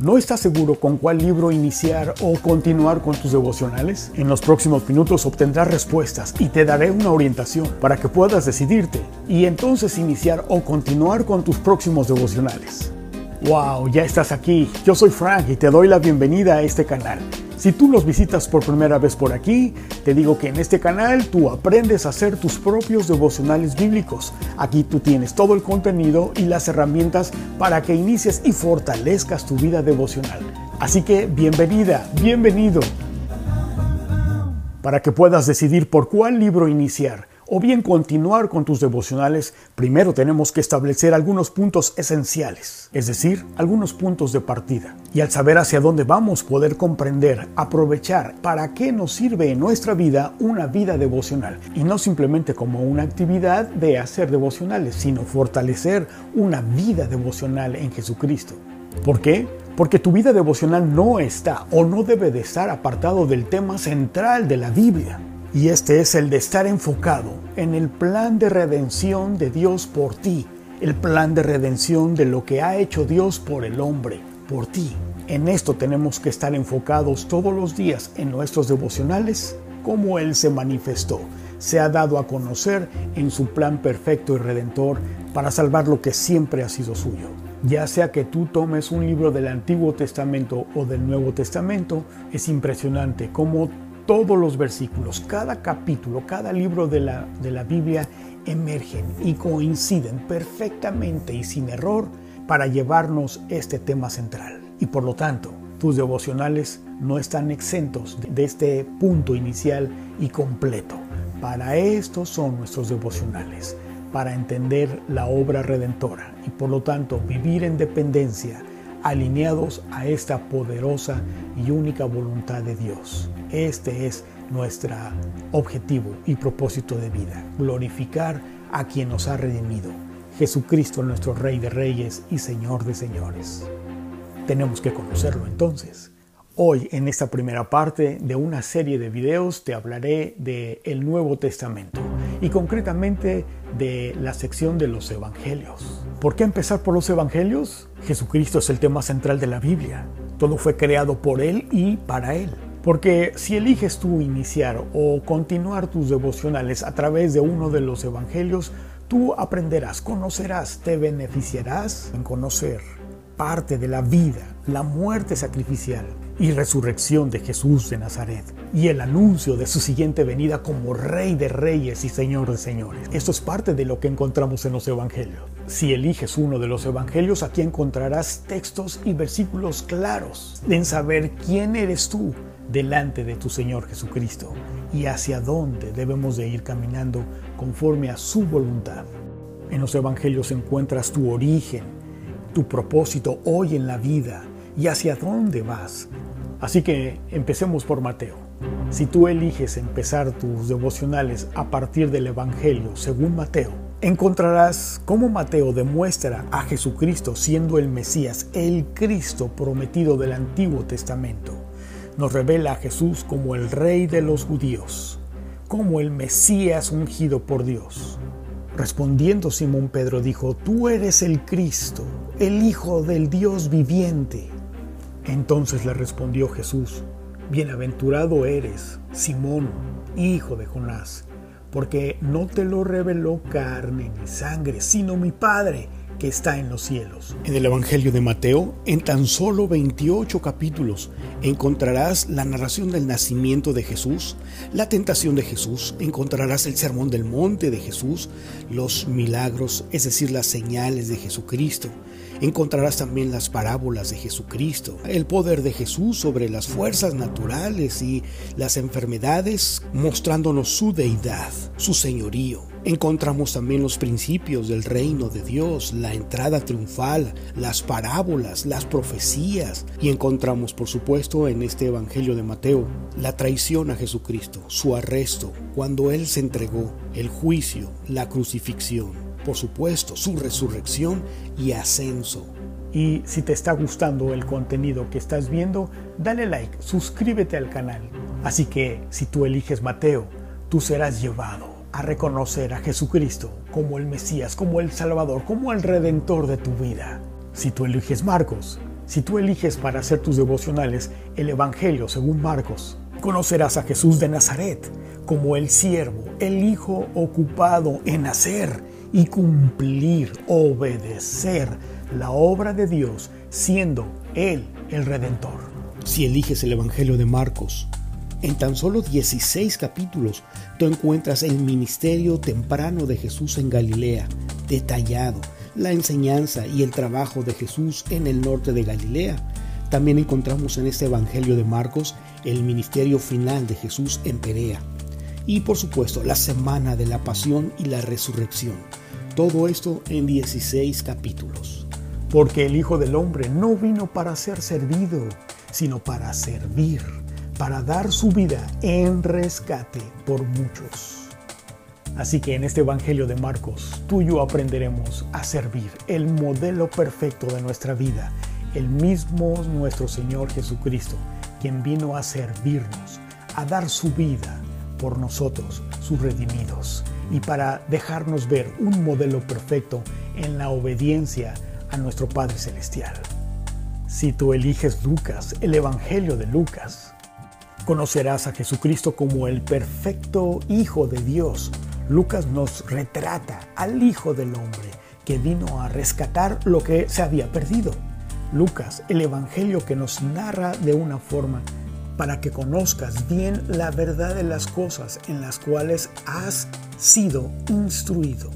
¿No estás seguro con cuál libro iniciar o continuar con tus devocionales? En los próximos minutos obtendrás respuestas y te daré una orientación para que puedas decidirte y entonces iniciar o continuar con tus próximos devocionales. ¡Wow! Ya estás aquí. Yo soy Frank y te doy la bienvenida a este canal. Si tú nos visitas por primera vez por aquí, te digo que en este canal tú aprendes a hacer tus propios devocionales bíblicos. Aquí tú tienes todo el contenido y las herramientas para que inicies y fortalezcas tu vida devocional. Así que bienvenida, bienvenido. Para que puedas decidir por cuál libro iniciar o bien continuar con tus devocionales, primero tenemos que establecer algunos puntos esenciales, es decir, algunos puntos de partida. Y al saber hacia dónde vamos, poder comprender, aprovechar para qué nos sirve en nuestra vida una vida devocional. Y no simplemente como una actividad de hacer devocionales, sino fortalecer una vida devocional en Jesucristo. ¿Por qué? Porque tu vida devocional no está o no debe de estar apartado del tema central de la Biblia. Y este es el de estar enfocado en el plan de redención de Dios por ti, el plan de redención de lo que ha hecho Dios por el hombre, por ti. En esto tenemos que estar enfocados todos los días en nuestros devocionales, como Él se manifestó, se ha dado a conocer en su plan perfecto y redentor para salvar lo que siempre ha sido suyo. Ya sea que tú tomes un libro del Antiguo Testamento o del Nuevo Testamento, es impresionante cómo todos los versículos, cada capítulo, cada libro de la, de la Biblia emergen y coinciden perfectamente y sin error para llevarnos este tema central. Y por lo tanto, tus devocionales no están exentos de este punto inicial y completo. Para esto son nuestros devocionales, para entender la obra redentora y por lo tanto vivir en dependencia, alineados a esta poderosa y única voluntad de Dios. Este es nuestro objetivo y propósito de vida, glorificar a quien nos ha redimido, Jesucristo nuestro Rey de Reyes y Señor de Señores. Tenemos que conocerlo entonces. Hoy en esta primera parte de una serie de videos te hablaré de el Nuevo Testamento y concretamente de la sección de los Evangelios. ¿Por qué empezar por los Evangelios? Jesucristo es el tema central de la Biblia. Todo fue creado por Él y para Él. Porque si eliges tú iniciar o continuar tus devocionales a través de uno de los evangelios, tú aprenderás, conocerás, te beneficiarás en conocer parte de la vida, la muerte sacrificial y resurrección de Jesús de Nazaret y el anuncio de su siguiente venida como Rey de Reyes y Señor de Señores. Esto es parte de lo que encontramos en los Evangelios. Si eliges uno de los Evangelios, aquí encontrarás textos y versículos claros en saber quién eres tú delante de tu Señor Jesucristo y hacia dónde debemos de ir caminando conforme a su voluntad. En los Evangelios encuentras tu origen, tu propósito hoy en la vida y hacia dónde vas. Así que empecemos por Mateo. Si tú eliges empezar tus devocionales a partir del Evangelio según Mateo, encontrarás cómo Mateo demuestra a Jesucristo siendo el Mesías, el Cristo prometido del Antiguo Testamento nos revela a Jesús como el Rey de los judíos, como el Mesías ungido por Dios. Respondiendo Simón Pedro dijo, Tú eres el Cristo, el Hijo del Dios viviente. Entonces le respondió Jesús, Bienaventurado eres, Simón, hijo de Jonás, porque no te lo reveló carne ni sangre, sino mi Padre que está en los cielos. En el Evangelio de Mateo, en tan solo 28 capítulos, encontrarás la narración del nacimiento de Jesús, la tentación de Jesús, encontrarás el sermón del monte de Jesús, los milagros, es decir, las señales de Jesucristo. Encontrarás también las parábolas de Jesucristo, el poder de Jesús sobre las fuerzas naturales y las enfermedades, mostrándonos su deidad, su señorío. Encontramos también los principios del reino de Dios, la entrada triunfal, las parábolas, las profecías y encontramos por supuesto en este Evangelio de Mateo la traición a Jesucristo, su arresto, cuando Él se entregó, el juicio, la crucifixión, por supuesto su resurrección y ascenso. Y si te está gustando el contenido que estás viendo, dale like, suscríbete al canal. Así que si tú eliges Mateo, tú serás llevado a reconocer a Jesucristo como el Mesías, como el Salvador, como el Redentor de tu vida. Si tú eliges Marcos, Si tú eliges para hacer tus devocionales el Evangelio según Marcos, conocerás a Jesús de Nazaret como el siervo, el hijo ocupado en hacer y cumplir, obedecer la obra de Dios, siendo Él el Redentor. Si eliges el Evangelio de Marcos, en tan solo 16 capítulos tú encuentras el ministerio temprano de Jesús en Galilea, detallado, la enseñanza y el trabajo de Jesús en el norte de Galilea. También encontramos en este Evangelio de Marcos el ministerio final de Jesús en Perea. Y por supuesto la semana de la pasión y la resurrección. Todo esto en 16 capítulos. Porque el Hijo del Hombre no vino para ser servido, sino para servir, para dar su vida en rescate por muchos. Así que en este Evangelio de Marcos, tú y yo aprenderemos a servir el modelo perfecto de nuestra vida, el mismo nuestro Señor Jesucristo, quien vino a servirnos, a dar su vida por nosotros, sus redimidos, y para dejarnos ver un modelo perfecto en la obediencia a nuestro Padre Celestial. Si tú eliges Lucas, el Evangelio de Lucas, conocerás a Jesucristo como el perfecto Hijo de Dios. Lucas nos retrata al Hijo del Hombre que vino a rescatar lo que se había perdido. Lucas, el Evangelio que nos narra de una forma para que conozcas bien la verdad de las cosas en las cuales has sido instruido.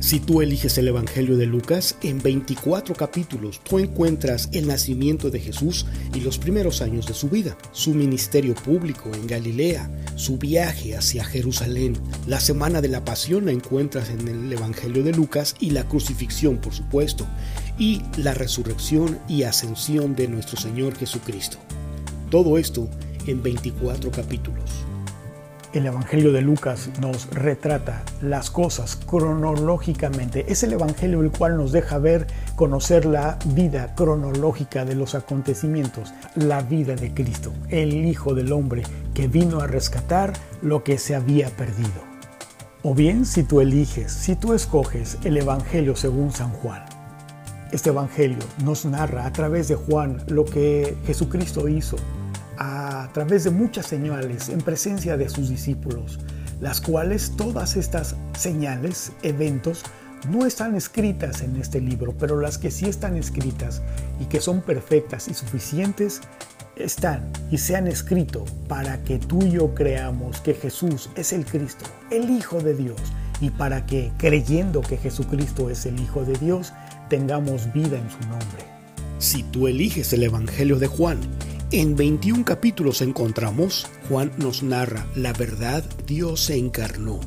Si tú eliges el Evangelio de Lucas, en 24 capítulos tú encuentras el nacimiento de Jesús y los primeros años de su vida, su ministerio público en Galilea, su viaje hacia Jerusalén. La semana de la pasión la encuentras en el Evangelio de Lucas y la crucifixión, por supuesto, y la resurrección y ascensión de nuestro Señor Jesucristo. Todo esto en 24 capítulos. El Evangelio de Lucas nos retrata las cosas cronológicamente. Es el Evangelio el cual nos deja ver, conocer la vida cronológica de los acontecimientos, la vida de Cristo, el Hijo del Hombre que vino a rescatar lo que se había perdido. O bien si tú eliges, si tú escoges el Evangelio según San Juan. Este Evangelio nos narra a través de Juan lo que Jesucristo hizo a través de muchas señales en presencia de sus discípulos, las cuales todas estas señales, eventos, no están escritas en este libro, pero las que sí están escritas y que son perfectas y suficientes, están y se han escrito para que tú y yo creamos que Jesús es el Cristo, el Hijo de Dios, y para que creyendo que Jesucristo es el Hijo de Dios, tengamos vida en su nombre. Si tú eliges el Evangelio de Juan en 21 capítulos encontramos, Juan nos narra la verdad, Dios se encarnó.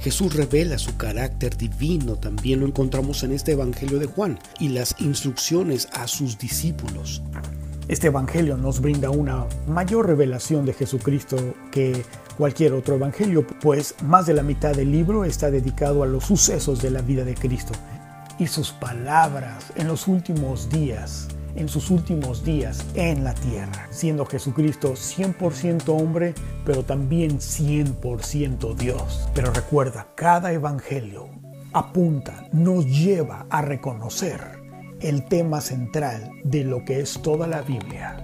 Jesús revela su carácter divino, también lo encontramos en este Evangelio de Juan, y las instrucciones a sus discípulos. Este Evangelio nos brinda una mayor revelación de Jesucristo que cualquier otro Evangelio, pues más de la mitad del libro está dedicado a los sucesos de la vida de Cristo y sus palabras en los últimos días en sus últimos días en la tierra, siendo Jesucristo 100% hombre, pero también 100% Dios. Pero recuerda, cada evangelio apunta, nos lleva a reconocer el tema central de lo que es toda la Biblia.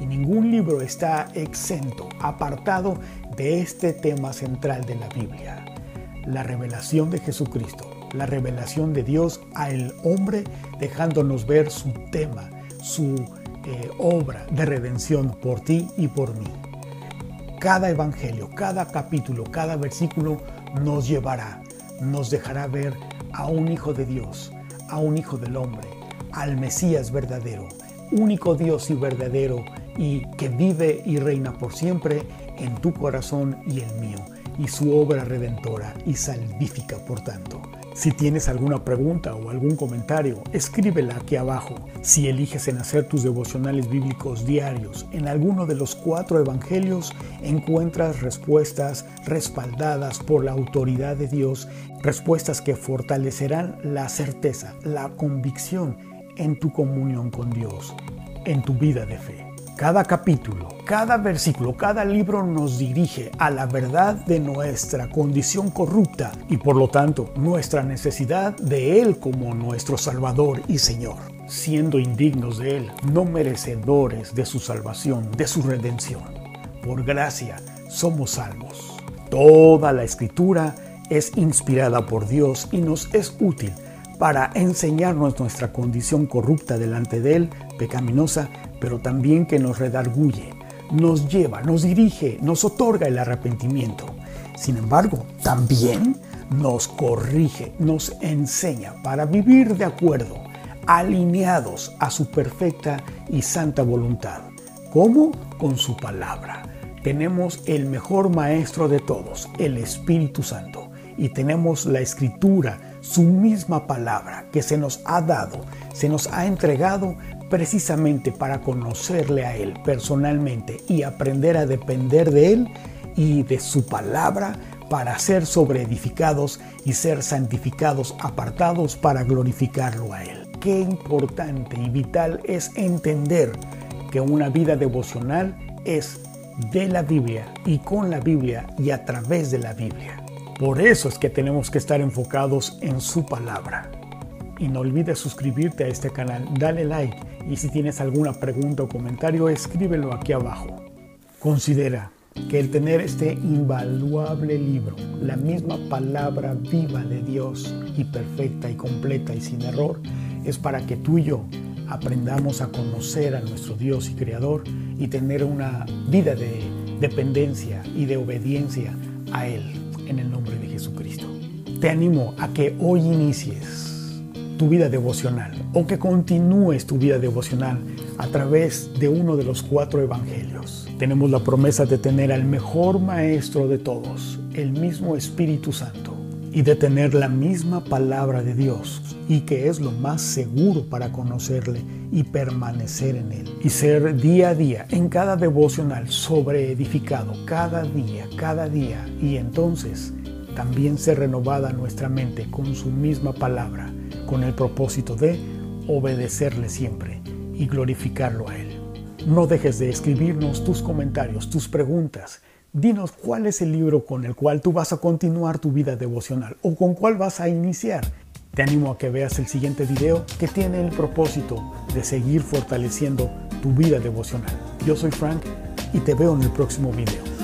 Y ningún libro está exento, apartado de este tema central de la Biblia, la revelación de Jesucristo, la revelación de Dios al hombre, dejándonos ver su tema, su eh, obra de redención por ti y por mí. Cada evangelio, cada capítulo, cada versículo nos llevará, nos dejará ver a un hijo de Dios, a un hijo del hombre, al Mesías verdadero, único Dios y verdadero y que vive y reina por siempre en tu corazón y el mío, y su obra redentora y salvífica por tanto. Si tienes alguna pregunta o algún comentario, escríbela aquí abajo. Si eliges en hacer tus devocionales bíblicos diarios en alguno de los cuatro evangelios, encuentras respuestas respaldadas por la autoridad de Dios, respuestas que fortalecerán la certeza, la convicción en tu comunión con Dios, en tu vida de fe. Cada capítulo, cada versículo, cada libro nos dirige a la verdad de nuestra condición corrupta y por lo tanto nuestra necesidad de Él como nuestro Salvador y Señor. siendo indignos de Él, no merecedores de su salvación, de su redención. Por gracia somos salvos. Toda la escritura es inspirada por Dios y nos es útil para enseñarnos nuestra condición corrupta delante de Él, pecaminosa, pero también que nos redarguye, nos lleva, nos dirige, nos otorga el arrepentimiento. Sin embargo, también nos corrige, nos enseña para vivir de acuerdo, alineados a su perfecta y santa voluntad. ¿Cómo? Con su palabra. Tenemos el mejor maestro de todos, el Espíritu Santo, y tenemos la escritura, su misma palabra que se nos ha dado, se nos ha entregado precisamente para conocerle a Él personalmente y aprender a depender de Él y de su palabra para ser sobreedificados y ser santificados, apartados para glorificarlo a Él. Qué importante y vital es entender que una vida devocional es de la Biblia y con la Biblia y a través de la Biblia. Por eso es que tenemos que estar enfocados en su palabra. Y no olvides suscribirte a este canal, dale like y si tienes alguna pregunta o comentario escríbelo aquí abajo. Considera que el tener este invaluable libro, la misma palabra viva de Dios y perfecta y completa y sin error, es para que tú y yo aprendamos a conocer a nuestro Dios y Creador y tener una vida de dependencia y de obediencia a Él en el nombre de Jesucristo. Te animo a que hoy inicies tu vida devocional o que continúes tu vida devocional a través de uno de los cuatro evangelios. Tenemos la promesa de tener al mejor maestro de todos, el mismo Espíritu Santo, y de tener la misma palabra de Dios, y que es lo más seguro para conocerle y permanecer en él. Y ser día a día, en cada devocional, sobreedificado, cada día, cada día, y entonces también ser renovada nuestra mente con su misma palabra, con el propósito de obedecerle siempre y glorificarlo a Él. No dejes de escribirnos tus comentarios, tus preguntas. Dinos cuál es el libro con el cual tú vas a continuar tu vida devocional o con cuál vas a iniciar. Te animo a que veas el siguiente video que tiene el propósito de seguir fortaleciendo tu vida devocional. Yo soy Frank y te veo en el próximo video.